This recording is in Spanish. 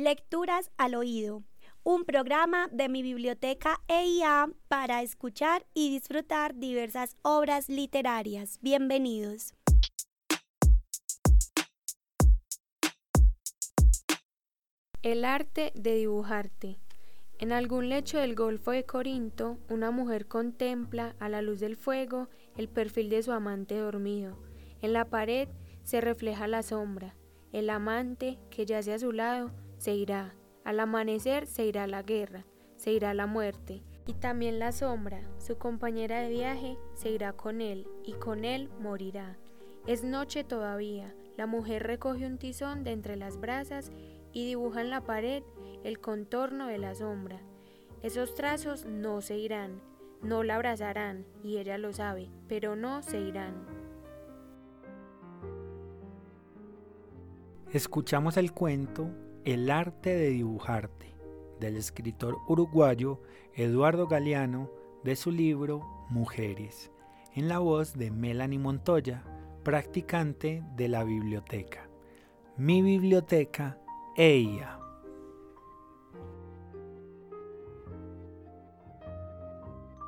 Lecturas al oído, un programa de mi biblioteca EIA para escuchar y disfrutar diversas obras literarias. Bienvenidos. El arte de dibujarte. En algún lecho del Golfo de Corinto, una mujer contempla, a la luz del fuego, el perfil de su amante dormido. En la pared se refleja la sombra. El amante, que yace a su lado, se irá. Al amanecer se irá la guerra, se irá la muerte. Y también la sombra, su compañera de viaje, se irá con él, y con él morirá. Es noche todavía. La mujer recoge un tizón de entre las brasas y dibuja en la pared el contorno de la sombra. Esos trazos no se irán, no la abrazarán, y ella lo sabe, pero no se irán. Escuchamos el cuento El arte de dibujarte del escritor uruguayo Eduardo Galeano de su libro Mujeres, en la voz de Melanie Montoya, practicante de la biblioteca. Mi biblioteca, ella.